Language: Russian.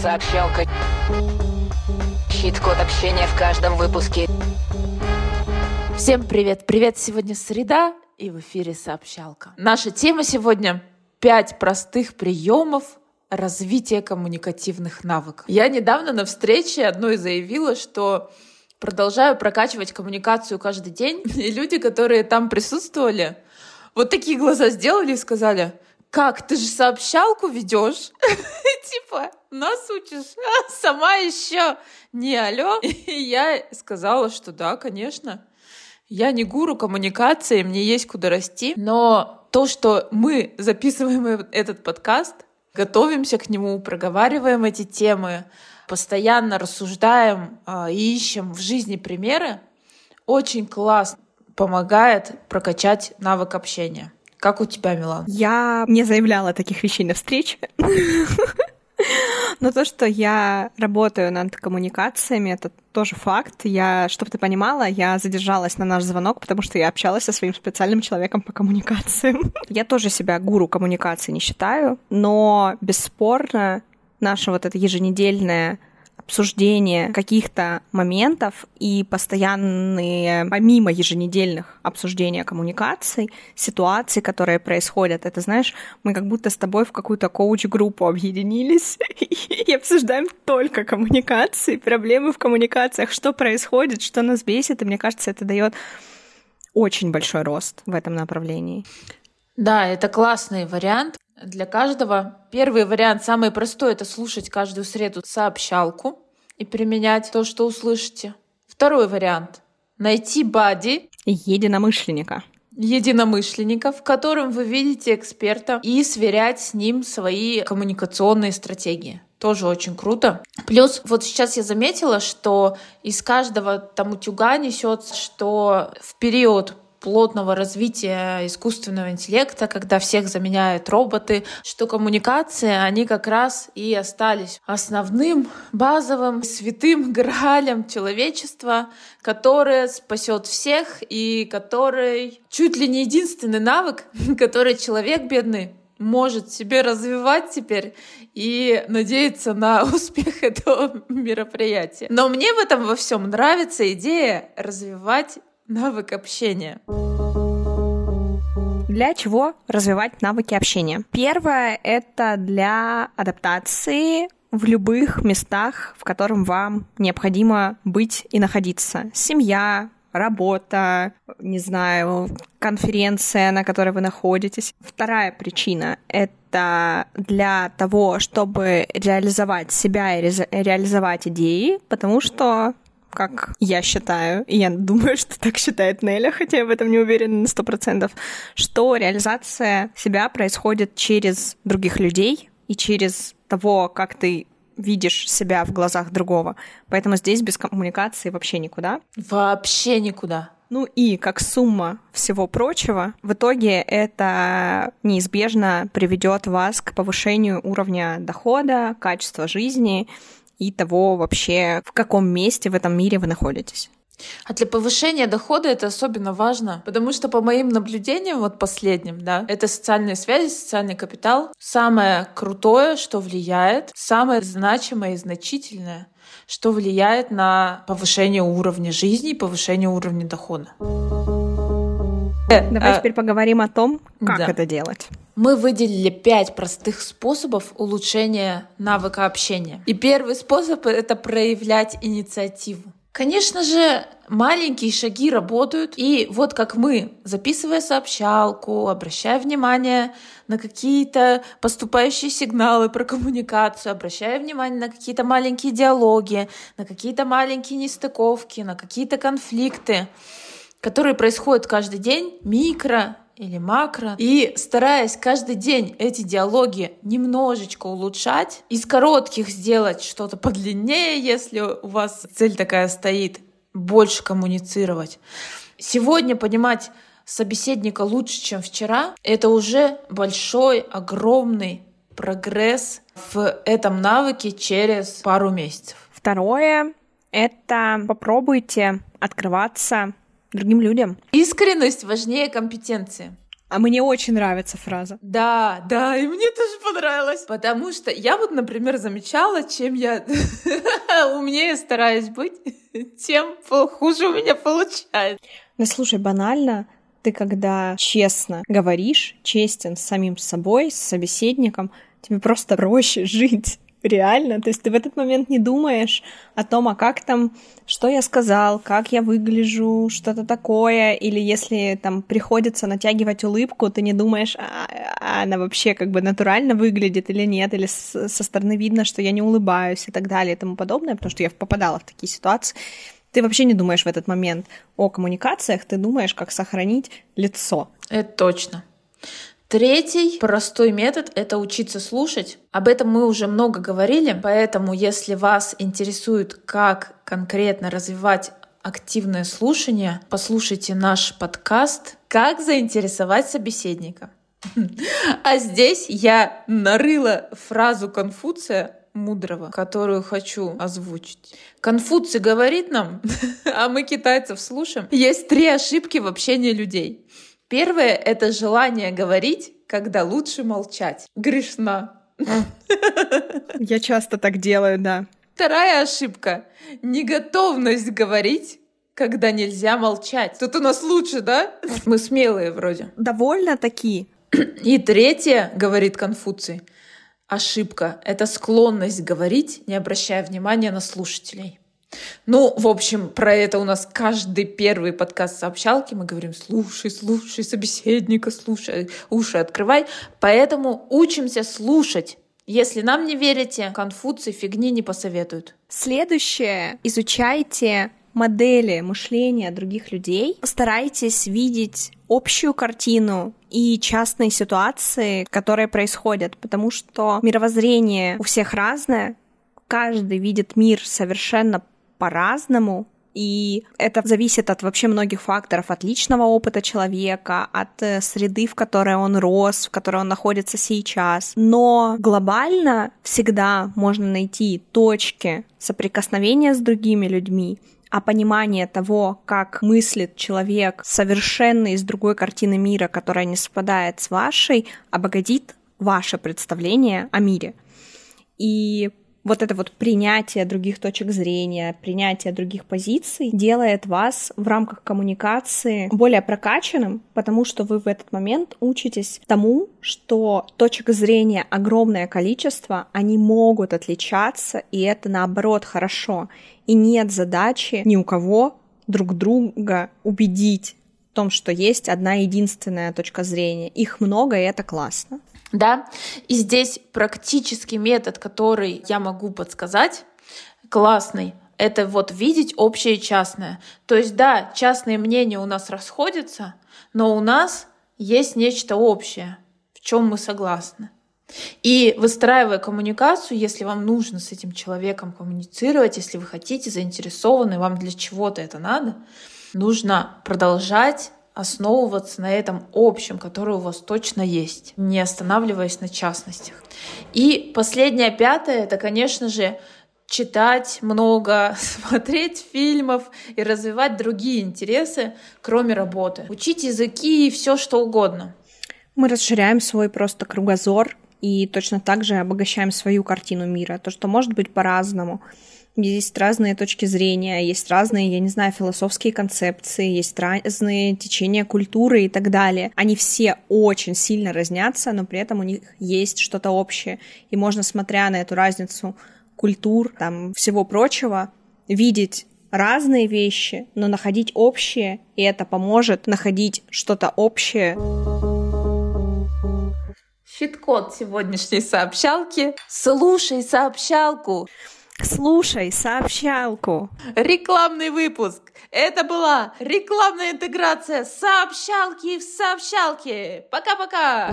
Сообщалка. Щит-код общения в каждом выпуске. Всем привет! Привет! Сегодня среда, и в эфире сообщалка. Наша тема сегодня — пять простых приемов развития коммуникативных навыков. Я недавно на встрече одной заявила, что продолжаю прокачивать коммуникацию каждый день, и люди, которые там присутствовали, вот такие глаза сделали и сказали, как, ты же сообщалку ведешь? Типа, нас учишь, а сама еще не алло. И я сказала, что да, конечно. Я не гуру коммуникации, мне есть куда расти, но то, что мы записываем этот подкаст, готовимся к нему, проговариваем эти темы, постоянно рассуждаем э, и ищем в жизни примеры, очень классно помогает прокачать навык общения. Как у тебя, Милан? Я не заявляла таких вещей на встрече. Но то, что я работаю над коммуникациями, это тоже факт. Я, чтобы ты понимала, я задержалась на наш звонок, потому что я общалась со своим специальным человеком по коммуникациям. Я тоже себя гуру коммуникации не считаю, но бесспорно наша вот эта еженедельная обсуждение каких-то моментов и постоянные, помимо еженедельных обсуждения коммуникаций, ситуаций, которые происходят, это, знаешь, мы как будто с тобой в какую-то коуч-группу объединились и обсуждаем только коммуникации, проблемы в коммуникациях, что происходит, что нас бесит, и мне кажется, это дает очень большой рост в этом направлении. Да, это классный вариант. Для каждого первый вариант, самый простой, это слушать каждую среду сообщалку и применять то, что услышите. Второй вариант — найти бади. Единомышленника. Единомышленника, в котором вы видите эксперта и сверять с ним свои коммуникационные стратегии тоже очень круто. Плюс вот сейчас я заметила, что из каждого там утюга несет, что в период плотного развития искусственного интеллекта, когда всех заменяют роботы, что коммуникации, они как раз и остались основным, базовым, святым граалем человечества, которое спасет всех и который чуть ли не единственный навык, который человек бедный может себе развивать теперь и надеяться на успех этого мероприятия. Но мне в этом во всем нравится идея развивать навык общения. Для чего развивать навыки общения? Первое — это для адаптации в любых местах, в котором вам необходимо быть и находиться. Семья, работа, не знаю, конференция, на которой вы находитесь. Вторая причина — это для того, чтобы реализовать себя и ре- реализовать идеи, потому что как я считаю, и я думаю, что так считает Неля, хотя я в этом не уверена на сто процентов, что реализация себя происходит через других людей и через того, как ты видишь себя в глазах другого. Поэтому здесь без коммуникации вообще никуда. Вообще никуда. Ну и как сумма всего прочего, в итоге это неизбежно приведет вас к повышению уровня дохода, качества жизни и того вообще, в каком месте в этом мире вы находитесь. А для повышения дохода это особенно важно, потому что по моим наблюдениям, вот последним, да, это социальные связи, социальный капитал. Самое крутое, что влияет, самое значимое и значительное, что влияет на повышение уровня жизни и повышение уровня дохода. Давай а, теперь поговорим о том, как да. это делать. Мы выделили пять простых способов улучшения навыка общения. И первый способ — это проявлять инициативу. Конечно же, маленькие шаги работают. И вот как мы, записывая сообщалку, обращая внимание на какие-то поступающие сигналы про коммуникацию, обращая внимание на какие-то маленькие диалоги, на какие-то маленькие нестыковки, на какие-то конфликты, которые происходят каждый день, микро или макро. И стараясь каждый день эти диалоги немножечко улучшать, из коротких сделать что-то подлиннее, если у вас цель такая стоит, больше коммуницировать. Сегодня понимать собеседника лучше, чем вчера, это уже большой, огромный прогресс в этом навыке через пару месяцев. Второе — это попробуйте открываться другим людям. Искренность важнее компетенции. А мне очень нравится фраза. Да, да, и мне тоже понравилось. Потому что я вот, например, замечала, чем я умнее стараюсь быть, тем хуже у меня получается. Ну, слушай, банально, ты когда честно говоришь, честен с самим собой, с собеседником, тебе просто проще жить. Реально, то есть ты в этот момент не думаешь о том, а как там, что я сказал, как я выгляжу, что-то такое, или если там приходится натягивать улыбку, ты не думаешь, а, а она вообще как бы натурально выглядит или нет, или со стороны видно, что я не улыбаюсь и так далее и тому подобное, потому что я попадала в такие ситуации. Ты вообще не думаешь в этот момент о коммуникациях, ты думаешь, как сохранить лицо. Это точно. Третий простой метод — это учиться слушать. Об этом мы уже много говорили, поэтому если вас интересует, как конкретно развивать активное слушание, послушайте наш подкаст «Как заинтересовать собеседника». А здесь я нарыла фразу Конфуция мудрого, которую хочу озвучить. Конфуций говорит нам, а мы китайцев слушаем, есть три ошибки в общении людей. Первое — это желание говорить, когда лучше молчать. Грешна. Я часто так делаю, да. Вторая ошибка — неготовность говорить, когда нельзя молчать. Тут у нас лучше, да? Мы смелые вроде. Довольно такие. И третье, говорит Конфуций, ошибка — это склонность говорить, не обращая внимания на слушателей. Ну, в общем, про это у нас каждый первый подкаст сообщалки. Мы говорим, слушай, слушай собеседника, слушай, уши открывай. Поэтому учимся слушать. Если нам не верите, Конфуций фигни не посоветуют. Следующее. Изучайте модели мышления других людей. Постарайтесь видеть общую картину и частные ситуации, которые происходят, потому что мировоззрение у всех разное, каждый видит мир совершенно по-разному, и это зависит от вообще многих факторов, от личного опыта человека, от э, среды, в которой он рос, в которой он находится сейчас. Но глобально всегда можно найти точки соприкосновения с другими людьми, а понимание того, как мыслит человек совершенно из другой картины мира, которая не совпадает с вашей, обогатит ваше представление о мире. И вот это вот принятие других точек зрения, принятие других позиций делает вас в рамках коммуникации более прокачанным, потому что вы в этот момент учитесь тому, что точек зрения огромное количество, они могут отличаться, и это наоборот хорошо. И нет задачи ни у кого друг друга убедить в том, что есть одна единственная точка зрения. Их много, и это классно. Да, и здесь практический метод, который я могу подсказать, классный, это вот видеть общее и частное. То есть, да, частные мнения у нас расходятся, но у нас есть нечто общее, в чем мы согласны. И выстраивая коммуникацию, если вам нужно с этим человеком коммуницировать, если вы хотите, заинтересованы, вам для чего-то это надо, нужно продолжать основываться на этом общем, которое у вас точно есть, не останавливаясь на частностях. И последнее, пятое, это, конечно же, читать много, смотреть фильмов и развивать другие интересы, кроме работы. Учить языки и все что угодно. Мы расширяем свой просто кругозор и точно так же обогащаем свою картину мира. То, что может быть по-разному есть разные точки зрения, есть разные, я не знаю, философские концепции, есть разные течения культуры и так далее. Они все очень сильно разнятся, но при этом у них есть что-то общее. И можно, смотря на эту разницу культур, там, всего прочего, видеть разные вещи, но находить общее, и это поможет находить что-то общее. Щит-код сегодняшней сообщалки. Слушай сообщалку. Слушай сообщалку. Рекламный выпуск. Это была рекламная интеграция сообщалки в сообщалке. Пока-пока.